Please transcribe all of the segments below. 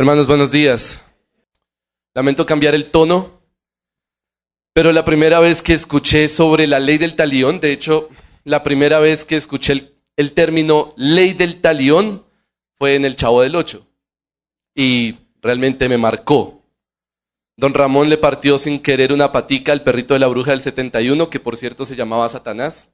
Hermanos, buenos días. Lamento cambiar el tono, pero la primera vez que escuché sobre la ley del talión, de hecho, la primera vez que escuché el, término ley del talión fue en el Chavo del Ocho. Y realmente me marcó. Don Ramón le partió sin querer una patica al perrito de la bruja del 71, que por cierto se llamaba Satanás.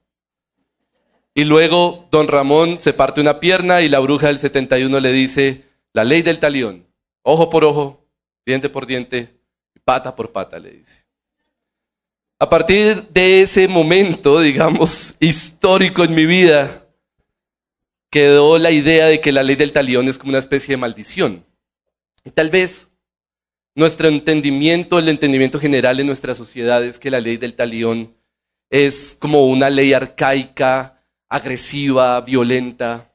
Y luego don Ramón se parte una pierna y la bruja del 71 le dice, la ley del talión ojo por ojo, diente por diente, pata por pata, le dice. A partir de ese momento, digamos, histórico en mi vida, quedó la idea de que la ley del talión es como una especie de maldición. Y tal vez nuestro entendimiento, el entendimiento general en nuestra sociedad es que la ley del talión es como una ley arcaica, agresiva, violenta,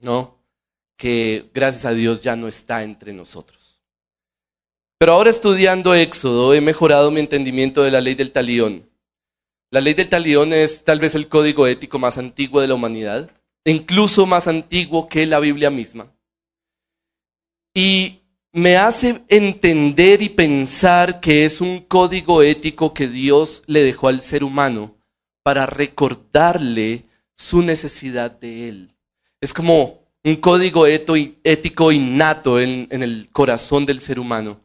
¿no? Que gracias a Dios ya no está entre nosotros. Pero ahora estudiando Éxodo he mejorado mi entendimiento de la ley del talión. La ley del talión es tal vez el código ético más antiguo de la humanidad, incluso más antiguo que la Biblia misma. Y me hace entender y pensar que es un código ético que Dios le dejó al ser humano para recordarle su necesidad de él. Es como un código ético innato en, el corazón del ser humano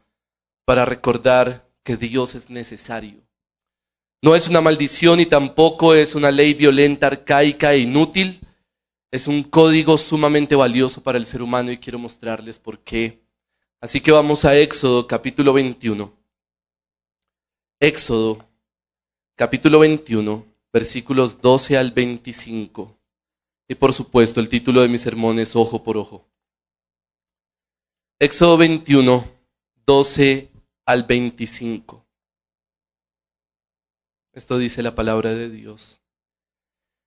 para recordar que Dios es necesario. No es una maldición y tampoco es una ley violenta, arcaica e inútil. Es un código sumamente valioso para el ser humano y quiero mostrarles por qué. Así que vamos a Éxodo capítulo 21. Éxodo capítulo 21, versículos 12 al 25. Y por supuesto, el título de mi sermón es Ojo por Ojo. Éxodo 21, 12 al 25. Esto dice la palabra de Dios.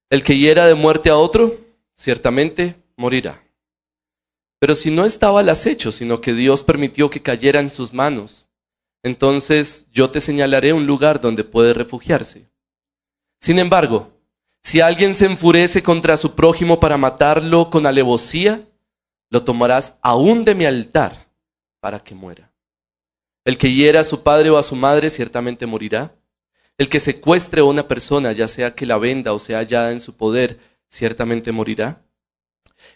El que hiera de muerte a otro, ciertamente morirá. Pero si no estaba al acecho, sino que Dios permitió que cayera en sus manos, entonces yo te señalaré un lugar donde puede refugiarse. Sin embargo, si alguien se enfurece contra su prójimo para matarlo con alevosía, lo tomarás aún de mi altar para que muera. El que hiera a su padre o a su madre ciertamente morirá. El que secuestre a una persona, ya sea que la venda o sea hallada en su poder, ciertamente morirá.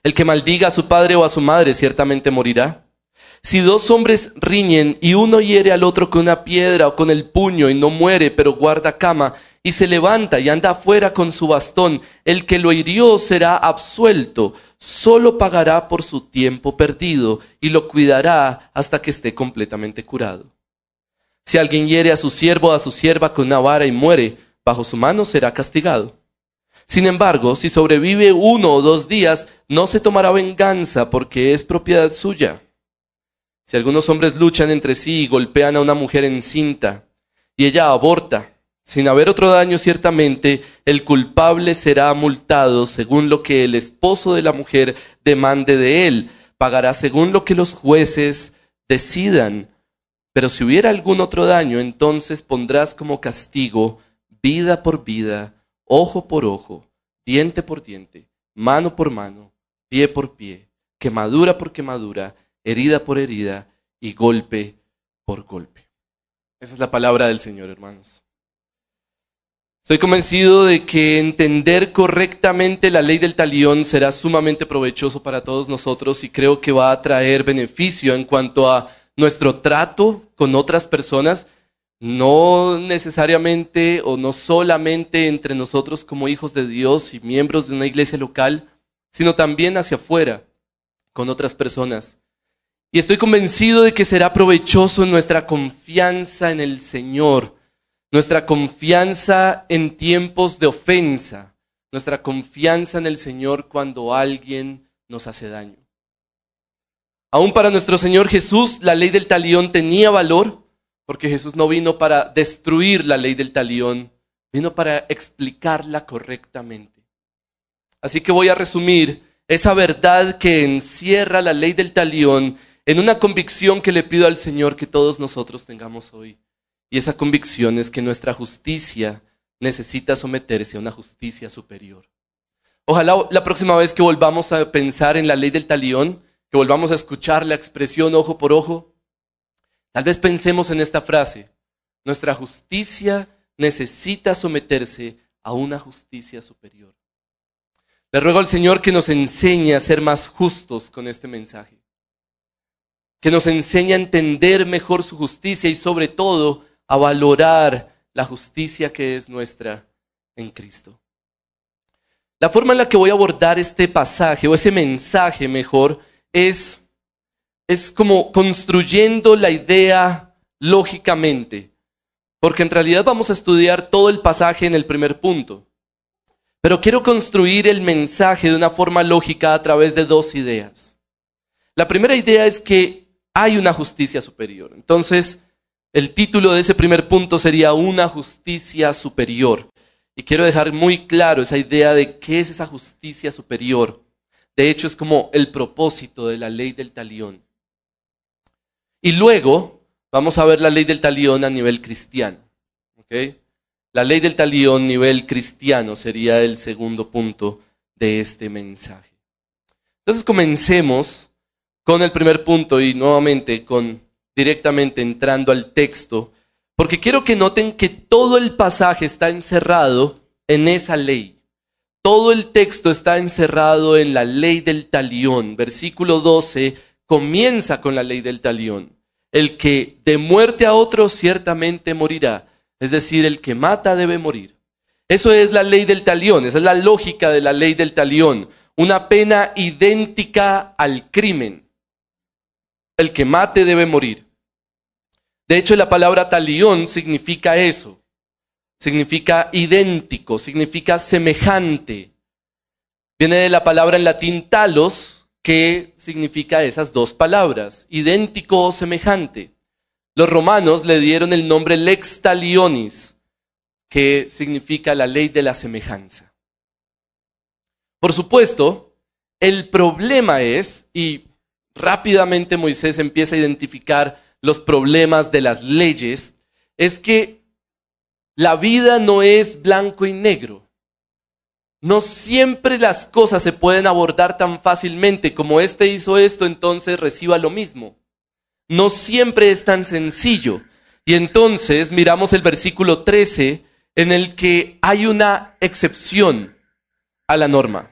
El que maldiga a su padre o a su madre, ciertamente morirá. Si dos hombres riñen y uno hiere al otro con una piedra o con el puño y no muere, pero guarda cama, y se levanta y anda afuera con su bastón, el que lo hirió será absuelto, solo pagará por su tiempo perdido y lo cuidará hasta que esté completamente curado. Si alguien hiere a su siervo o a su sierva con una vara y muere, bajo su mano será castigado. Sin embargo, si sobrevive uno o dos días, no se tomará venganza porque es propiedad suya. Si algunos hombres luchan entre sí y golpean a una mujer encinta y ella aborta, sin haber otro daño, ciertamente el culpable será multado según lo que el esposo de la mujer demande de él. Pagará según lo que los jueces decidan. Pero si hubiera algún otro daño, entonces pondrás como castigo vida por vida, ojo por ojo, diente por diente, mano por mano, pie por pie, quemadura por quemadura, herida por herida y golpe por golpe. Esa es la palabra del Señor, hermanos. Soy convencido de que entender correctamente la ley del talión será sumamente provechoso para todos nosotros y creo que va a traer beneficio en cuanto a nuestro trato con otras personas, no necesariamente o no solamente entre nosotros como hijos de Dios y miembros de una iglesia local, sino también hacia afuera, con otras personas. Y estoy convencido de que será provechoso nuestra confianza en el Señor nuestra confianza en tiempos de ofensa, nuestra confianza en el Señor cuando alguien nos hace daño. Aún para nuestro Señor Jesús, la ley del talión tenía valor, porque Jesús no vino para destruir la ley del talión, vino para explicarla correctamente. Así que voy a resumir esa verdad que encierra la ley del talión en una convicción que le pido al Señor que todos nosotros tengamos hoy. Y esa convicción es que nuestra justicia necesita someterse a una justicia superior. Ojalá la próxima vez que volvamos a pensar en la ley del talión, que volvamos a escuchar la expresión ojo por ojo, tal vez pensemos en esta frase, nuestra justicia necesita someterse a una justicia superior. Le ruego al Señor que nos enseñe a ser más justos con este mensaje, que nos enseñe a entender mejor su justicia y sobre todo a valorar la justicia que es nuestra en Cristo. La forma en la que voy a abordar este pasaje o ese mensaje mejor es, es como construyendo la idea lógicamente, porque en realidad vamos a estudiar todo el pasaje en el primer punto. Pero quiero construir el mensaje de una forma lógica a través de dos ideas. La primera idea es que hay una justicia superior. Entonces, el título de ese primer punto sería una justicia superior. Y quiero dejar muy claro esa idea de qué es esa justicia superior. De hecho, es como el propósito de la ley del talión. Y luego vamos a ver la ley del talión a nivel cristiano. La ley del talión a nivel cristiano sería el segundo punto de este mensaje. Entonces comencemos con el primer punto y nuevamente con directamente entrando al texto porque quiero que noten que todo el pasaje está encerrado en esa ley. Todo el texto está encerrado en la ley del talión. Versículo 12 comienza con la ley del talión. El que de muerte a otro ciertamente morirá. Es decir, el que mata debe morir. Eso es la ley del talión, esa es la lógica de la ley del talión. Una pena idéntica al crimen. El que mate debe morir. De hecho, la palabra talión significa eso. Significa idéntico, significa semejante. Viene de la palabra en latín talos, que significa esas dos palabras, idéntico o semejante. Los romanos le dieron el nombre lex talionis, que significa la ley de la semejanza. Por supuesto, el problema es, y rápidamente Moisés empieza a identificar los problemas de las leyes, es que la vida no es blanco y negro. No siempre las cosas se pueden abordar tan fácilmente como este hizo esto, entonces reciba lo mismo. No siempre es tan sencillo. Y entonces miramos el versículo 13 en el que hay una excepción a la norma.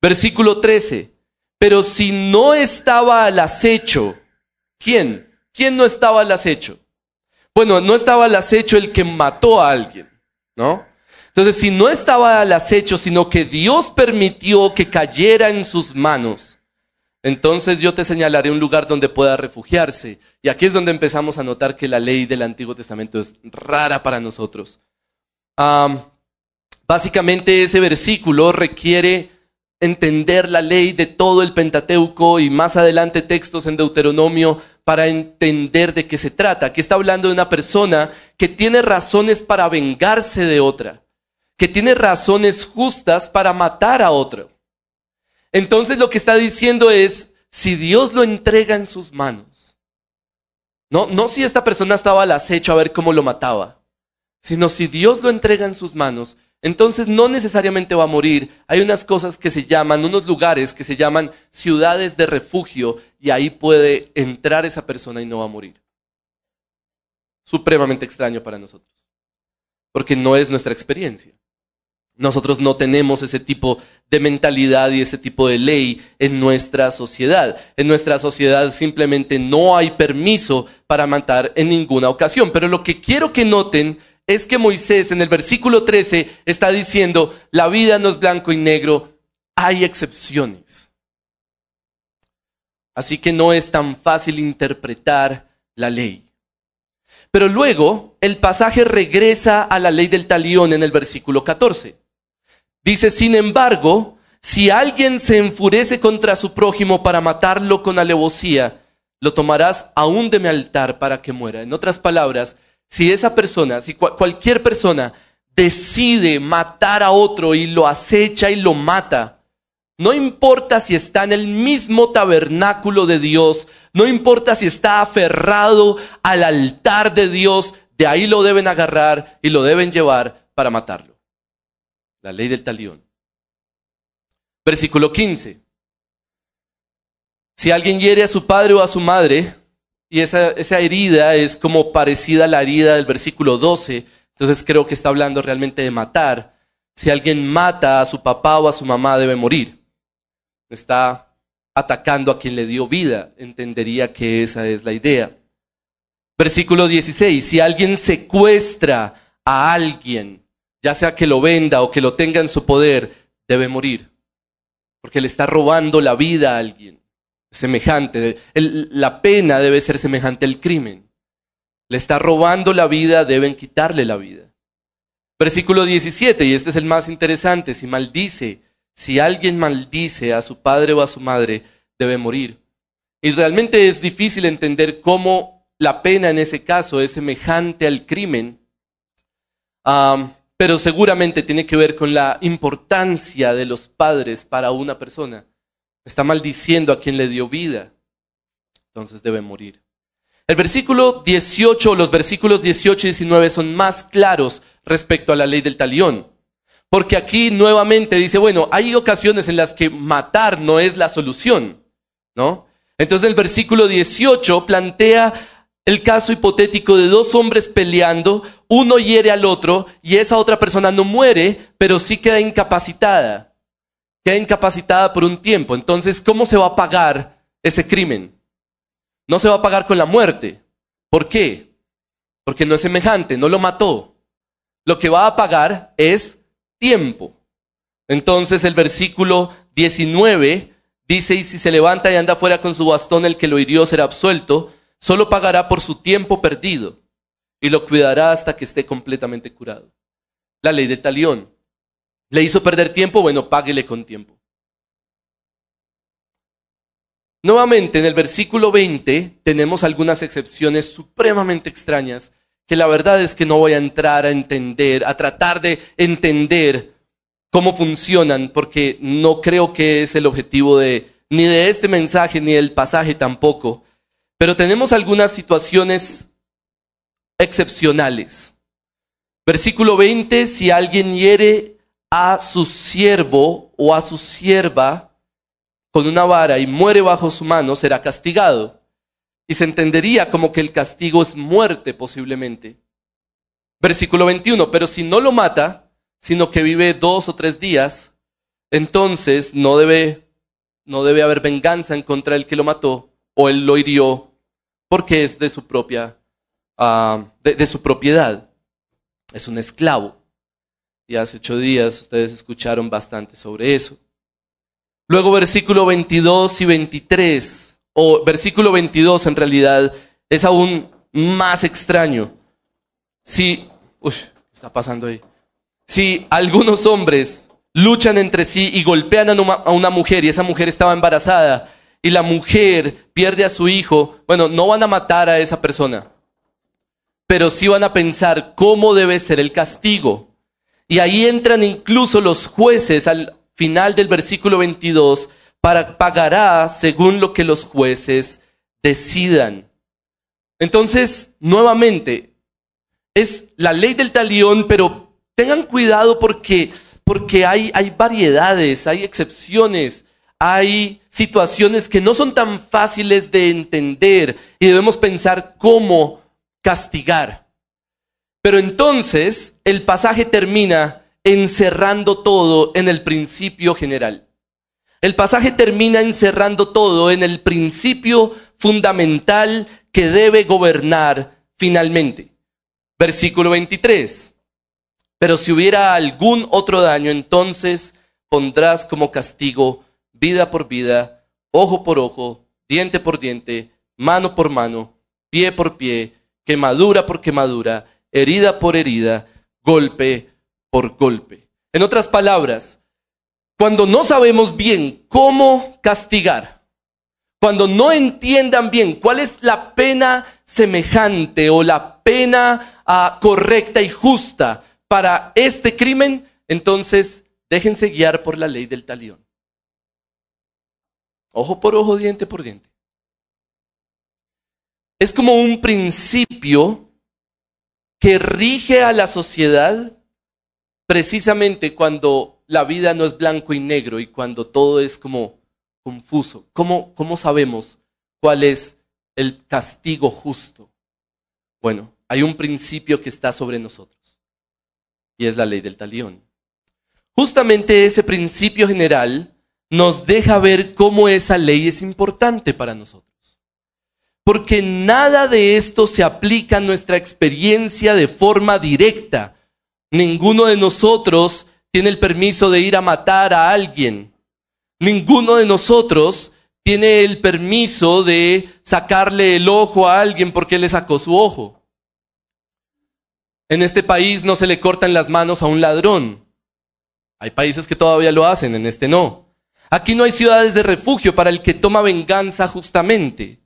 Versículo 13. Pero si no estaba al acecho, ¿quién? ¿Quién no estaba al acecho? Bueno, no estaba al acecho el que mató a alguien, ¿no? Entonces, si no estaba al acecho, sino que Dios permitió que cayera en sus manos, entonces yo te señalaré un lugar donde pueda refugiarse. Y aquí es donde empezamos a notar que la ley del Antiguo Testamento es rara para nosotros. básicamente ese versículo requiere entender la ley de todo el Pentateuco y más adelante textos en Deuteronomio para entender de qué se trata. Aquí está hablando de una persona que tiene razones para vengarse de otra, que tiene razones justas para matar a otro. Entonces lo que está diciendo es, si Dios lo entrega en sus manos, no, no si esta persona estaba al acecho a ver cómo lo mataba, sino si Dios lo entrega en sus manos, entonces no necesariamente va a morir. Hay unas cosas que se llaman, unos lugares que se llaman ciudades de refugio y ahí puede entrar esa persona y no va a morir. Supremamente extraño para nosotros, porque no es nuestra experiencia. Nosotros no tenemos ese tipo de mentalidad y ese tipo de ley en nuestra sociedad. En nuestra sociedad simplemente no hay permiso para matar en ninguna ocasión. Pero lo que quiero que noten es que Moisés en el versículo 13 está diciendo, la vida no es blanco y negro, hay excepciones. Así que no es tan fácil interpretar la ley. Pero luego el pasaje regresa a la ley del talión en el versículo 14. Dice, sin embargo, si alguien se enfurece contra su prójimo para matarlo con alevosía, lo tomarás aún de mi altar para que muera. En otras palabras, si esa persona, si cualquier persona decide matar a otro y lo acecha y lo mata, no importa si está en el mismo tabernáculo de Dios, no importa si está aferrado al altar de Dios, de ahí lo deben agarrar y lo deben llevar para matarlo. La ley del talión. Versículo 15. Si alguien hiere a su padre o a su madre, y esa, esa herida es como parecida a la herida del versículo 12, entonces creo que está hablando realmente de matar. Si alguien mata a su papá o a su mamá, debe morir. Está atacando a quien le dio vida. Entendería que esa es la idea. Versículo 16. Si alguien secuestra a alguien, ya sea que lo venda o que lo tenga en su poder, debe morir. Porque le está robando la vida a alguien. Semejante. la pena debe ser semejante al crimen. Le está robando la vida, deben quitarle la vida. Versículo 17, y este es el más interesante, si maldice, si alguien maldice a su padre o a su madre, debe morir. Y realmente es difícil entender cómo la pena en ese caso es semejante al crimen, pero seguramente tiene que ver con la importancia de los padres para una persona. Está maldiciendo a quien le dio vida, entonces debe morir. El versículo 18, los versículos 18 y 19 son más claros respecto a la ley del talión. Porque aquí nuevamente dice, bueno, hay ocasiones en las que matar no es la solución, ¿no? Entonces el versículo 18 plantea el caso hipotético de dos hombres peleando, uno hiere al otro y esa otra persona no muere, pero sí queda incapacitada. Queda incapacitada por un tiempo. Entonces, ¿cómo se va a pagar ese crimen? No se va a pagar con la muerte. ¿Por qué? Porque no es semejante, no lo mató. Lo que va a pagar es tiempo. Entonces el versículo 19 dice, y si se levanta y anda fuera con su bastón, el que lo hirió será absuelto, solo pagará por su tiempo perdido y lo cuidará hasta que esté completamente curado. La ley del talión. ¿Le hizo perder tiempo? Bueno, páguele con tiempo. Nuevamente, en el versículo 20 tenemos algunas excepciones supremamente extrañas que la verdad es que no voy a entrar a entender, a tratar de entender cómo funcionan, porque no creo que es el objetivo de ni de este mensaje ni del pasaje tampoco. Pero tenemos algunas situaciones excepcionales. Versículo 20, si alguien hiere a su siervo o a su sierva, con una vara y muere bajo su mano, será castigado. Y se entendería como que el castigo es muerte posiblemente. Versículo 21, pero si no lo mata, sino que vive dos o tres días, entonces no debe, no debe haber venganza en contra del que lo mató o él lo hirió, porque es de su propia, de, de su propiedad. Es un esclavo. Y hace ocho días ustedes escucharon bastante sobre eso. Luego versículo 22 y 23, o versículo 22 en realidad es aún más extraño. Si, uy, ¿qué está pasando ahí? Si algunos hombres luchan entre sí y golpean a una mujer y esa mujer estaba embarazada y la mujer pierde a su hijo, bueno, no van a matar a esa persona, pero sí van a pensar cómo debe ser el castigo. Y ahí entran incluso los jueces al final del versículo 22, para, pagará según lo que los jueces decidan. Entonces, nuevamente, es la ley del talión, pero tengan cuidado porque, porque hay, hay variedades, hay excepciones, hay situaciones que no son tan fáciles de entender y debemos pensar cómo castigar. Pero entonces el pasaje termina encerrando todo en el principio general. El pasaje termina encerrando todo en el principio fundamental que debe gobernar finalmente. Versículo 23. Pero si hubiera algún otro daño, entonces pondrás como castigo vida por vida, ojo por ojo, diente por diente, mano por mano, pie por pie, quemadura por quemadura, herida por herida, golpe por golpe. En otras palabras, cuando no sabemos bien cómo castigar, cuando no entiendan bien cuál es la pena semejante o la pena ah, correcta y justa para este crimen, entonces déjense guiar por la ley del talión. Ojo por ojo, diente por diente. Es como un principio que rige a la sociedad precisamente cuando la vida no es blanco y negro y cuando todo es como confuso. ¿Cómo, cómo sabemos cuál es el castigo justo? Bueno, hay un principio que está sobre nosotros y es la ley del talión. Justamente ese principio general nos deja ver cómo esa ley es importante para nosotros. Porque nada de esto se aplica a nuestra experiencia de forma directa. Ninguno de nosotros tiene el permiso de ir a matar a alguien. Ninguno de nosotros tiene el permiso de sacarle el ojo a alguien porque le sacó su ojo. En este país no se le cortan las manos a un ladrón. Hay países que todavía lo hacen, en este no. Aquí no hay ciudades de refugio para el que toma venganza justamente.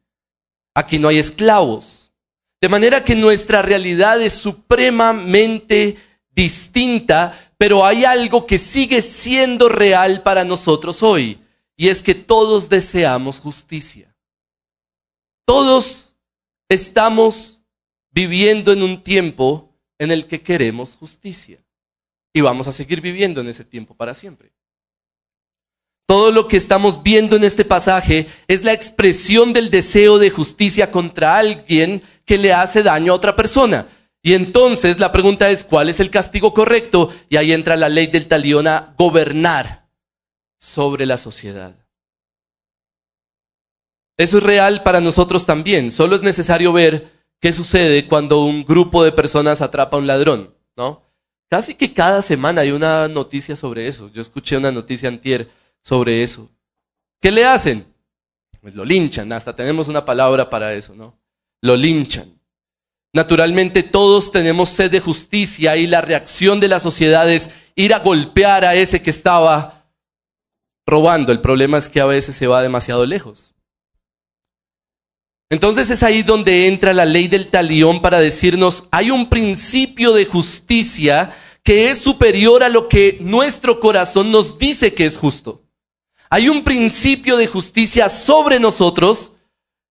Aquí no hay esclavos. De manera que nuestra realidad es supremamente distinta, pero hay algo que sigue siendo real para nosotros hoy, y es que todos deseamos justicia. Todos estamos viviendo en un tiempo en el que queremos justicia. Y vamos a seguir viviendo en ese tiempo para siempre. Todo lo que estamos viendo en este pasaje es la expresión del deseo de justicia contra alguien que le hace daño a otra persona. Y entonces la pregunta es, ¿cuál es el castigo correcto? Y ahí entra la ley del talión a gobernar sobre la sociedad. Eso es real para nosotros también. Solo es necesario ver qué sucede cuando un grupo de personas atrapa a un ladrón, ¿no? Casi que cada semana hay una noticia sobre eso. Yo escuché una noticia antier sobre eso. ¿Qué le hacen? Pues lo linchan, hasta tenemos una palabra para eso, ¿no? Lo linchan. Naturalmente todos tenemos sed de justicia y la reacción de la sociedad es ir a golpear a ese que estaba robando. El problema es que a veces se va demasiado lejos. Entonces es ahí donde entra la ley del talión para decirnos, hay un principio de justicia que es superior a lo que nuestro corazón nos dice que es justo. Hay un principio de justicia sobre nosotros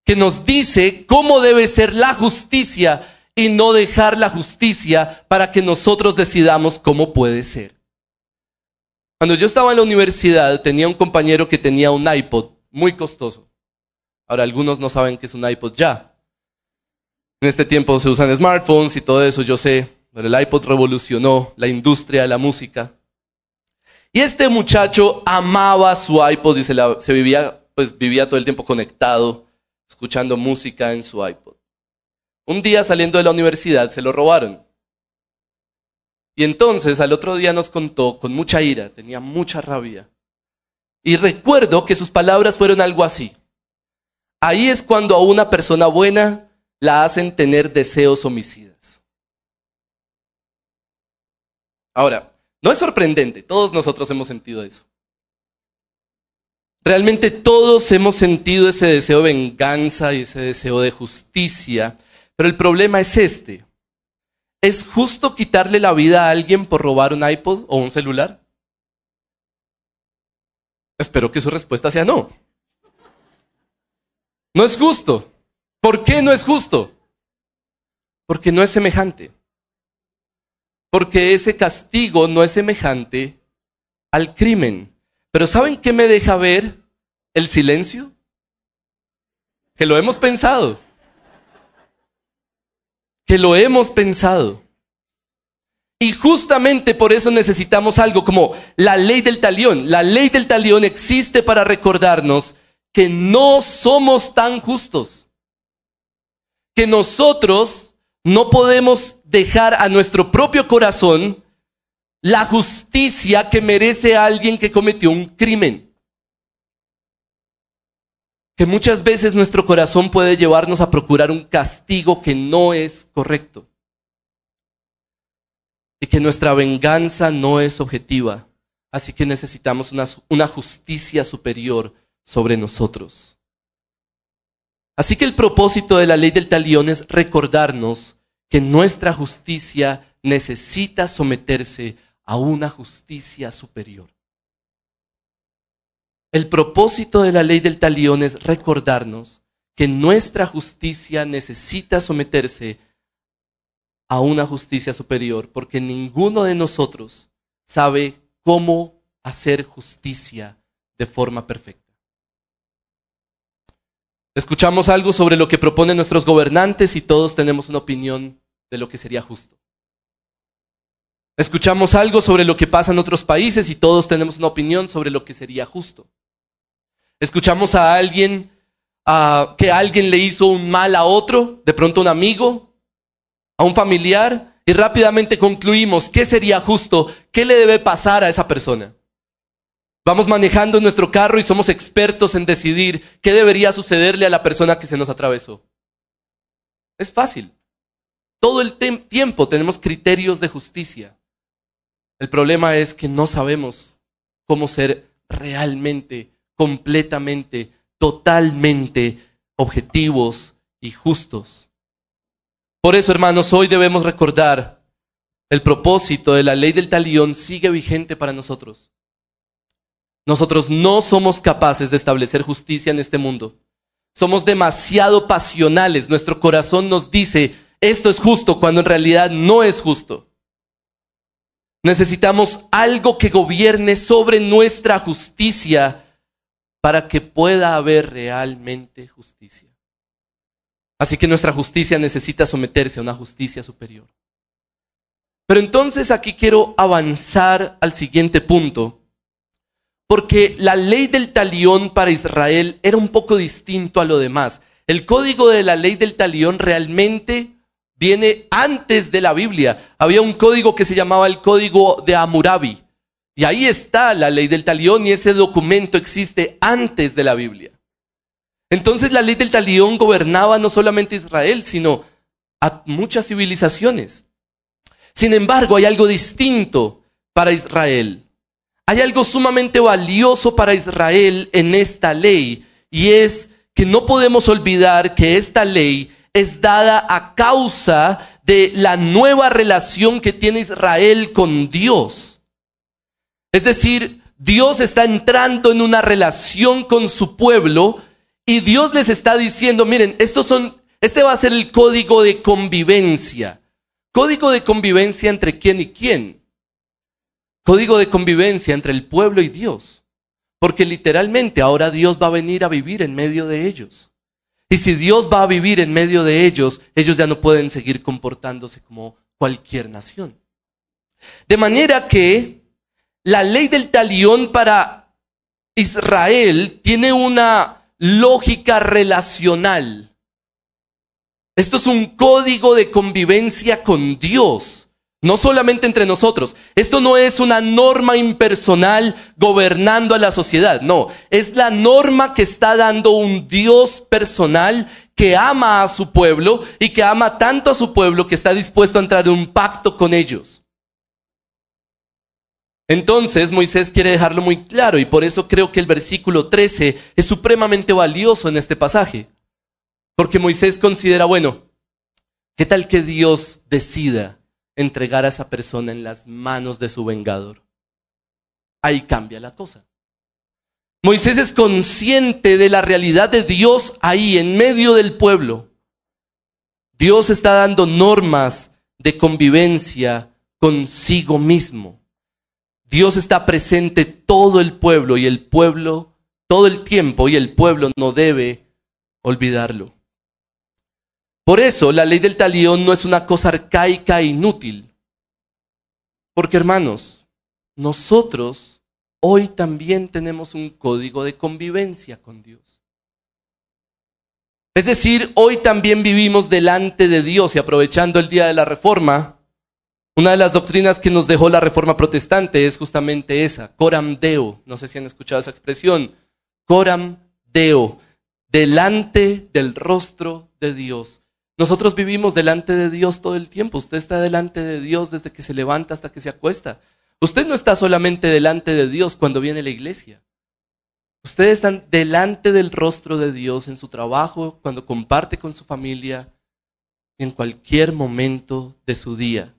que nos dice cómo debe ser la justicia y no dejar la justicia para que nosotros decidamos cómo puede ser. Cuando yo estaba en la universidad tenía un compañero que tenía un iPod muy costoso. Ahora algunos no saben qué es un iPod ya. En este tiempo se usan smartphones y todo eso, yo sé, pero el iPod revolucionó la industria de la música. Y este muchacho amaba su iPod y se, vivía, pues vivía todo el tiempo conectado, escuchando música en su iPod. Un día saliendo de la universidad se lo robaron. Y entonces al otro día nos contó con mucha ira, tenía mucha rabia. Y recuerdo que sus palabras fueron algo así. Ahí es cuando a una persona buena la hacen tener deseos homicidas. Ahora, no es sorprendente, todos nosotros hemos sentido eso. Realmente todos hemos sentido ese deseo de venganza y ese deseo de justicia, pero el problema es este. ¿Es justo quitarle la vida a alguien por robar un iPod o un celular? Espero que su respuesta sea no. No es justo. ¿Por qué no es justo? Porque no es semejante porque ese castigo no es semejante al crimen. Pero ¿saben qué me deja ver el silencio? Que lo hemos pensado. Que lo hemos pensado. Y justamente por eso necesitamos algo como la ley del talión. La ley del talión existe para recordarnos que no somos tan justos. Que nosotros no podemos dejar a nuestro propio corazón la justicia que merece alguien que cometió un crimen. Que muchas veces nuestro corazón puede llevarnos a procurar un castigo que no es correcto. Y que nuestra venganza no es objetiva. Así que necesitamos una, una justicia superior sobre nosotros. Así que el propósito de la ley del talión es recordarnos que nuestra justicia necesita someterse a una justicia superior. El propósito de la ley del talión es recordarnos que nuestra justicia necesita someterse a una justicia superior, porque ninguno de nosotros sabe cómo hacer justicia de forma perfecta. Escuchamos algo sobre lo que proponen nuestros gobernantes y todos tenemos una opinión de lo que sería justo. Escuchamos algo sobre lo que pasa en otros países y todos tenemos una opinión sobre lo que sería justo. Escuchamos a alguien que alguien le hizo un mal a otro, de pronto un amigo, a un familiar, y rápidamente concluimos qué sería justo, qué le debe pasar a esa persona. Vamos manejando nuestro carro y somos expertos en decidir qué debería sucederle a la persona que se nos atravesó. Es fácil. Todo el tiempo tenemos criterios de justicia. El problema es que no sabemos cómo ser realmente, completamente totalmente objetivos y justos. Por eso, hermanos, hoy debemos recordar el propósito de la ley del talión sigue vigente para nosotros. Nosotros no somos capaces de establecer justicia en este mundo. Somos demasiado pasionales. Nuestro corazón nos dice, esto es justo, cuando en realidad no es justo. Necesitamos algo que gobierne sobre nuestra justicia para que pueda haber realmente justicia. Así que nuestra justicia necesita someterse a una justicia superior. Pero entonces aquí quiero avanzar al siguiente punto, porque la ley del talión para Israel era un poco distinto a lo demás. El código de la ley del talión realmente viene antes de la Biblia. Había un código que se llamaba el código de Amurabi. Y ahí está la ley del talión y ese documento existe antes de la Biblia. Entonces la ley del talión gobernaba no solamente a Israel, sino a muchas civilizaciones. Sin embargo, hay algo distinto para Israel. Hay algo sumamente valioso para Israel en esta ley y es que no podemos olvidar que esta ley es dada a causa de la nueva relación que tiene Israel con Dios. Es decir, Dios está entrando en una relación con su pueblo y Dios les está diciendo, miren, estos son, este va a ser el código de convivencia. Código de convivencia entre quién y quién. Código de convivencia entre el pueblo y Dios. Porque literalmente ahora Dios va a venir a vivir en medio de ellos. Y si Dios va a vivir en medio de ellos, ellos ya no pueden seguir comportándose como cualquier nación. De manera que la ley del talión para Israel tiene una lógica relacional. Esto es un código de convivencia con Dios, no solamente entre nosotros. Esto no es una norma impersonal gobernando a la sociedad, no, es la norma que está dando un Dios personal que ama a su pueblo y que ama tanto a su pueblo que está dispuesto a entrar en un pacto con ellos. Entonces Moisés quiere dejarlo muy claro y por eso creo que el versículo 13 es supremamente valioso en este pasaje. Porque Moisés considera, bueno, ¿qué tal que Dios decida entregar a esa persona en las manos de su vengador? Ahí cambia la cosa. Moisés es consciente de la realidad de Dios ahí, en medio del pueblo. Dios está dando normas de convivencia consigo mismo. Dios está presente todo el pueblo y el pueblo todo el tiempo y el pueblo no debe olvidarlo. Por eso la ley del talión no es una cosa arcaica e inútil. Porque hermanos, nosotros hoy también tenemos un código de convivencia con Dios. Es decir, hoy también vivimos delante de Dios y aprovechando el día de la reforma, una de las doctrinas que nos dejó la reforma protestante es justamente esa, coram deo. No sé si han escuchado esa expresión. Coram deo, delante del rostro de Dios. Nosotros vivimos delante de Dios todo el tiempo. Usted está delante de Dios desde que se levanta hasta que se acuesta. Usted no está solamente delante de Dios cuando viene la iglesia. Ustedes están delante del rostro de Dios en su trabajo, cuando comparte con su familia, en cualquier momento de su día.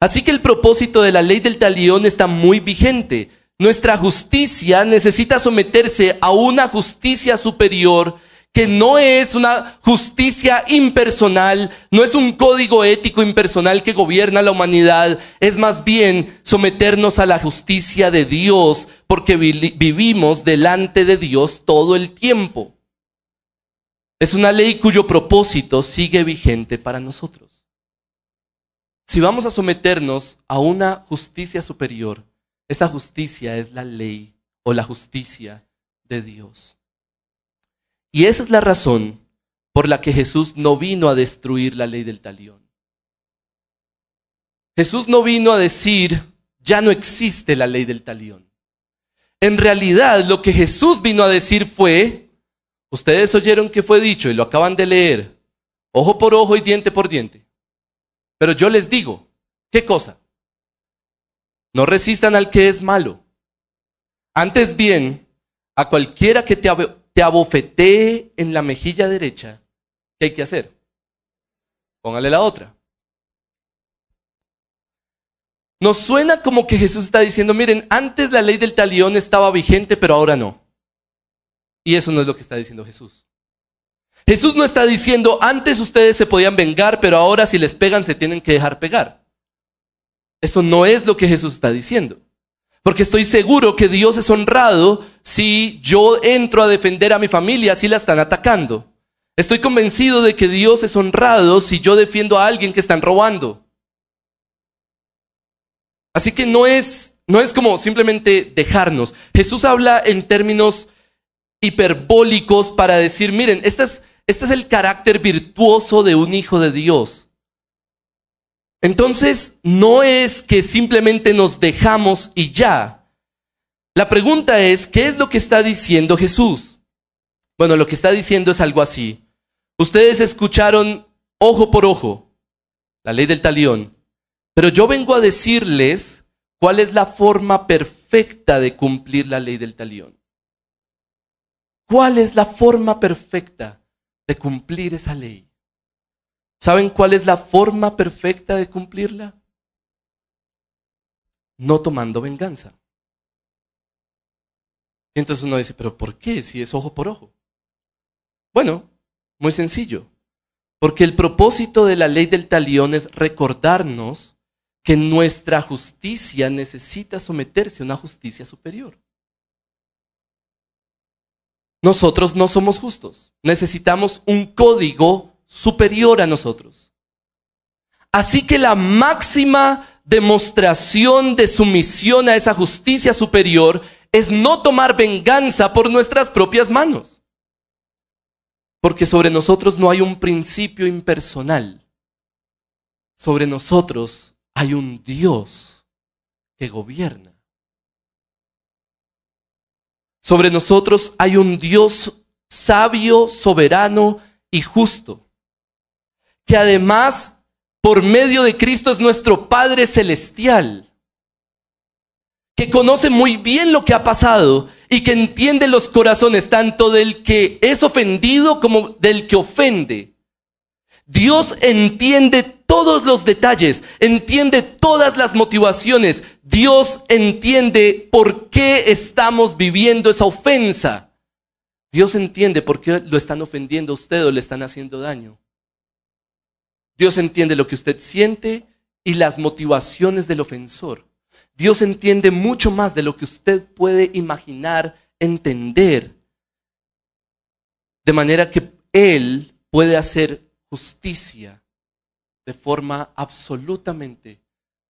Así que el propósito de la ley del talión está muy vigente. Nuestra justicia necesita someterse a una justicia superior que no es una justicia impersonal, no es un código ético impersonal que gobierna la humanidad, es más bien someternos a la justicia de Dios, porque vivimos delante de Dios todo el tiempo. Es una ley cuyo propósito sigue vigente para nosotros. Si vamos a someternos a una justicia superior, esa justicia es la ley o la justicia de Dios. Y esa es la razón por la que Jesús no vino a destruir la ley del talión. Jesús no vino a decir, ya no existe la ley del talión. En realidad lo que Jesús vino a decir fue, ustedes oyeron que fue dicho y lo acaban de leer, ojo por ojo y diente por diente. Pero yo les digo, ¿qué cosa? No resistan al que es malo. Antes bien, a cualquiera que te, te abofetee en la mejilla derecha, ¿qué hay que hacer? Póngale la otra. Nos suena como que Jesús está diciendo, miren, antes la ley del talión estaba vigente, pero ahora no. Y eso no es lo que está diciendo Jesús. Jesús no está diciendo, antes ustedes se podían vengar, pero ahora si les pegan se tienen que dejar pegar. Eso no es lo que Jesús está diciendo. Porque estoy seguro que Dios es honrado si yo entro a defender a mi familia si la están atacando. Estoy convencido de que Dios es honrado si yo defiendo a alguien que están robando. Así que no es, no es como simplemente dejarnos. Jesús habla en términos hiperbólicos para decir, miren, este es, este es el carácter virtuoso de un hijo de Dios. Entonces, no es que simplemente nos dejamos y ya. La pregunta es, ¿qué es lo que está diciendo Jesús? Bueno, lo que está diciendo es algo así. Ustedes escucharon ojo por ojo, la ley del talión, pero yo vengo a decirles cuál es la forma perfecta de cumplir la ley del talión. ¿Cuál es la forma perfecta de cumplir esa ley? ¿Saben cuál es la forma perfecta de cumplirla? No tomando venganza. Entonces uno dice, pero ¿por qué si es ojo por ojo? Bueno, muy sencillo. Porque el propósito de la ley del talión es recordarnos que nuestra justicia necesita someterse a una justicia superior. Nosotros no somos justos. Necesitamos un código superior a nosotros. Así que la máxima demostración de sumisión a esa justicia superior es no tomar venganza por nuestras propias manos. Porque sobre nosotros no hay un principio impersonal. Sobre nosotros hay un Dios que gobierna. Sobre nosotros hay un Dios sabio, soberano y justo que además por medio de Cristo es nuestro Padre Celestial, que conoce muy bien lo que ha pasado y que entiende los corazones tanto del que es ofendido como del que ofende. Dios entiende todos los detalles, entiende todas las motivaciones, Dios entiende por qué estamos viviendo esa ofensa. Dios entiende por qué lo están ofendiendo a usted o le están haciendo daño. Dios entiende lo que usted siente y las motivaciones del ofensor. Dios entiende mucho más de lo que usted puede imaginar, entender. De manera que Él puede hacer justicia de forma absolutamente,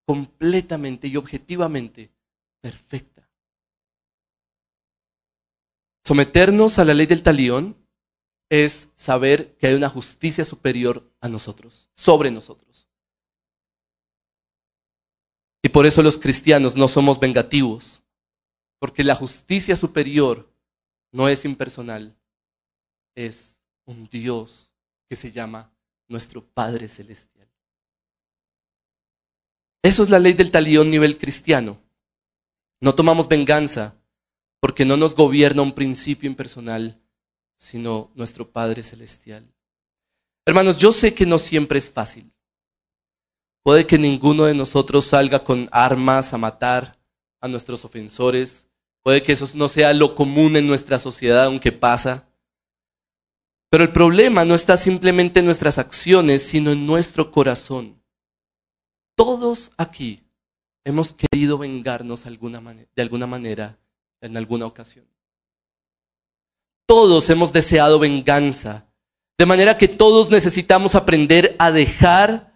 completamente y objetivamente perfecta. Someternos a la ley del talión es saber que hay una justicia superior a nosotros, sobre nosotros. Y por eso los cristianos no somos vengativos, porque la justicia superior no es impersonal, es un Dios que se llama nuestro Padre Celestial. Eso es la ley del talión nivel cristiano. No tomamos venganza porque no nos gobierna un principio impersonal, sino nuestro Padre Celestial. Hermanos, yo sé que no siempre es fácil. Puede que ninguno de nosotros salga con armas a matar a nuestros ofensores. Puede que eso no sea lo común en nuestra sociedad, aunque pasa. Pero el problema no está simplemente en nuestras acciones, sino en nuestro corazón. Todos aquí hemos querido vengarnos de alguna manera en alguna ocasión. Todos hemos deseado venganza De manera que todos necesitamos aprender a dejar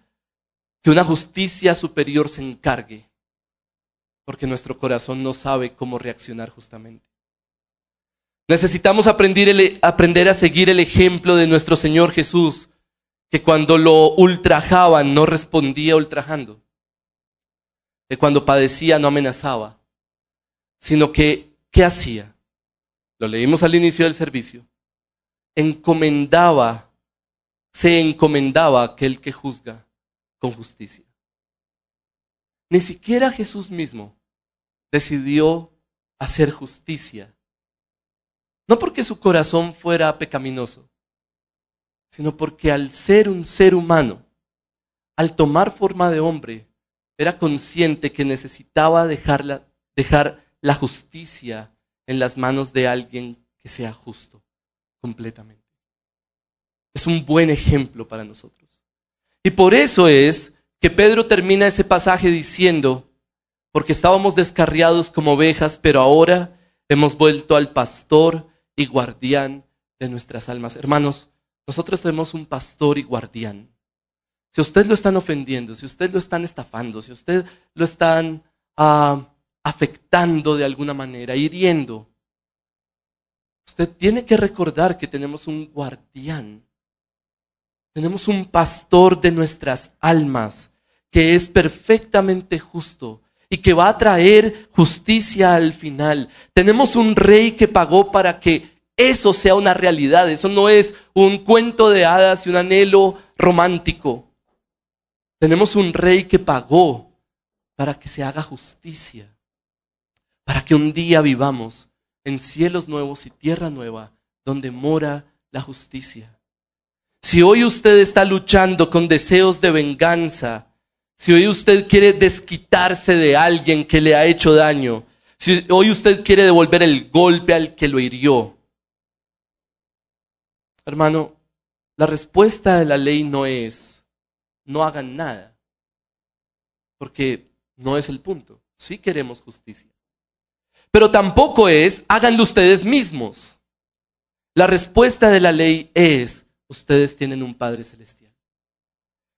que una justicia superior se encargue, porque nuestro corazón no sabe cómo reaccionar justamente. Necesitamos aprender, aprender a seguir el ejemplo de nuestro Señor Jesús, que cuando lo ultrajaban no respondía ultrajando, que cuando padecía no amenazaba, sino que, ¿qué hacía? Lo leímos al inicio del servicio. Encomendaba, se encomendaba a aquel que juzga con justicia. Ni siquiera Jesús mismo decidió hacer justicia. No porque su corazón fuera pecaminoso, sino porque al ser un ser humano, al tomar forma de hombre, era consciente que necesitaba dejar la justicia en las manos de alguien que sea justo completamente. Es un buen ejemplo para nosotros. Y por eso es que Pedro termina ese pasaje diciendo, porque estábamos descarriados como ovejas, pero ahora hemos vuelto al pastor y guardián de nuestras almas. Hermanos, nosotros tenemos un pastor y guardián. Si usted lo están ofendiendo, si usted lo están estafando, si usted lo están ah, afectando de alguna manera, hiriendo, usted tiene que recordar que tenemos un guardián. Tenemos un pastor de nuestras almas que es perfectamente justo y que va a traer justicia al final. Tenemos un rey que pagó para que eso sea una realidad. Eso no es un cuento de hadas y un anhelo romántico. Tenemos un rey que pagó para que se haga justicia, para que un día vivamos en cielos nuevos y tierra nueva, donde mora la justicia. Si hoy usted está luchando con deseos de venganza, si hoy usted quiere desquitarse de alguien que le ha hecho daño, si hoy usted quiere devolver el golpe al que lo hirió, Hermano, la respuesta de la ley no es no hagan nada, porque no es el punto. Sí queremos justicia. Pero tampoco es háganlo ustedes mismos. La respuesta de la ley es ustedes tienen un Padre Celestial.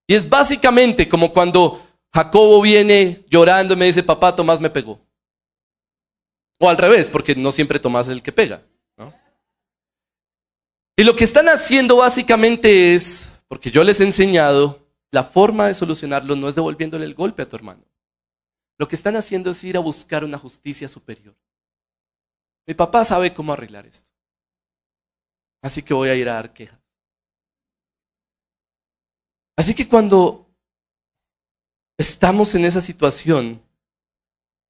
Y es básicamente como cuando Jacobo viene llorando y me dice, papá, Tomás me pegó. O al revés, porque no siempre Tomás es el que pega. Y lo que están haciendo básicamente es, porque yo les he enseñado, la forma de solucionarlo no es devolviéndole el golpe a tu hermano. Lo que están haciendo es ir a buscar una justicia superior. Mi papá sabe cómo arreglar esto. Así que voy a ir a dar quejas. Así que cuando estamos en esa situación,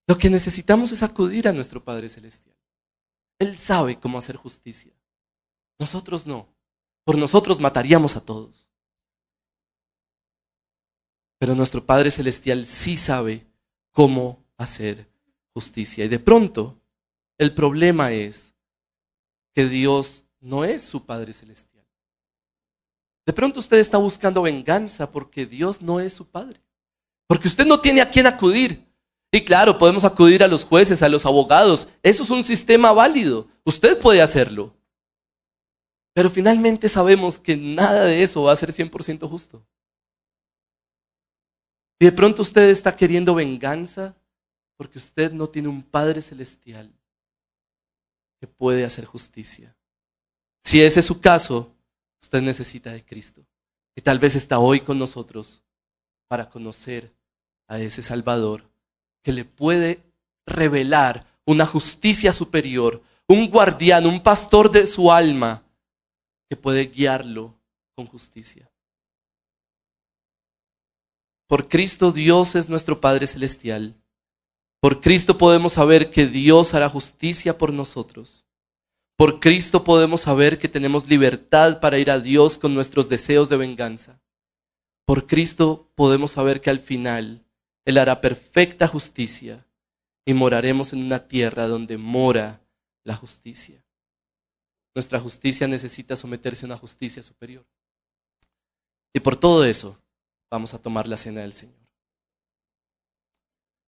lo que necesitamos es acudir a nuestro Padre Celestial. Él sabe cómo hacer justicia. Nosotros no. Por nosotros mataríamos a todos. Pero nuestro Padre Celestial sí sabe cómo hacer justicia. Y de pronto, el problema es que Dios no es su Padre Celestial. De pronto usted está buscando venganza porque Dios no es su Padre. Porque usted no tiene a quién acudir. Y claro, podemos acudir a los jueces, a los abogados. Eso es un sistema válido. Usted puede hacerlo. Pero finalmente sabemos que nada de eso va a ser 100% justo. Y de pronto usted está queriendo venganza porque usted no tiene un Padre Celestial que puede hacer justicia. Si ese es su caso, usted necesita de Cristo. Y tal vez está hoy con nosotros para conocer a ese Salvador que le puede revelar una justicia superior, un guardián, un pastor de su alma que puede guiarlo con justicia. Por Cristo Dios es nuestro Padre Celestial. Por Cristo podemos saber que Dios hará justicia por nosotros. Por Cristo podemos saber que tenemos libertad para ir a Dios con nuestros deseos de venganza. Por Cristo podemos saber que al final Él hará perfecta justicia y moraremos en una tierra donde mora la justicia. Nuestra justicia necesita someterse a una justicia superior. Y por todo eso vamos a tomar la cena del Señor.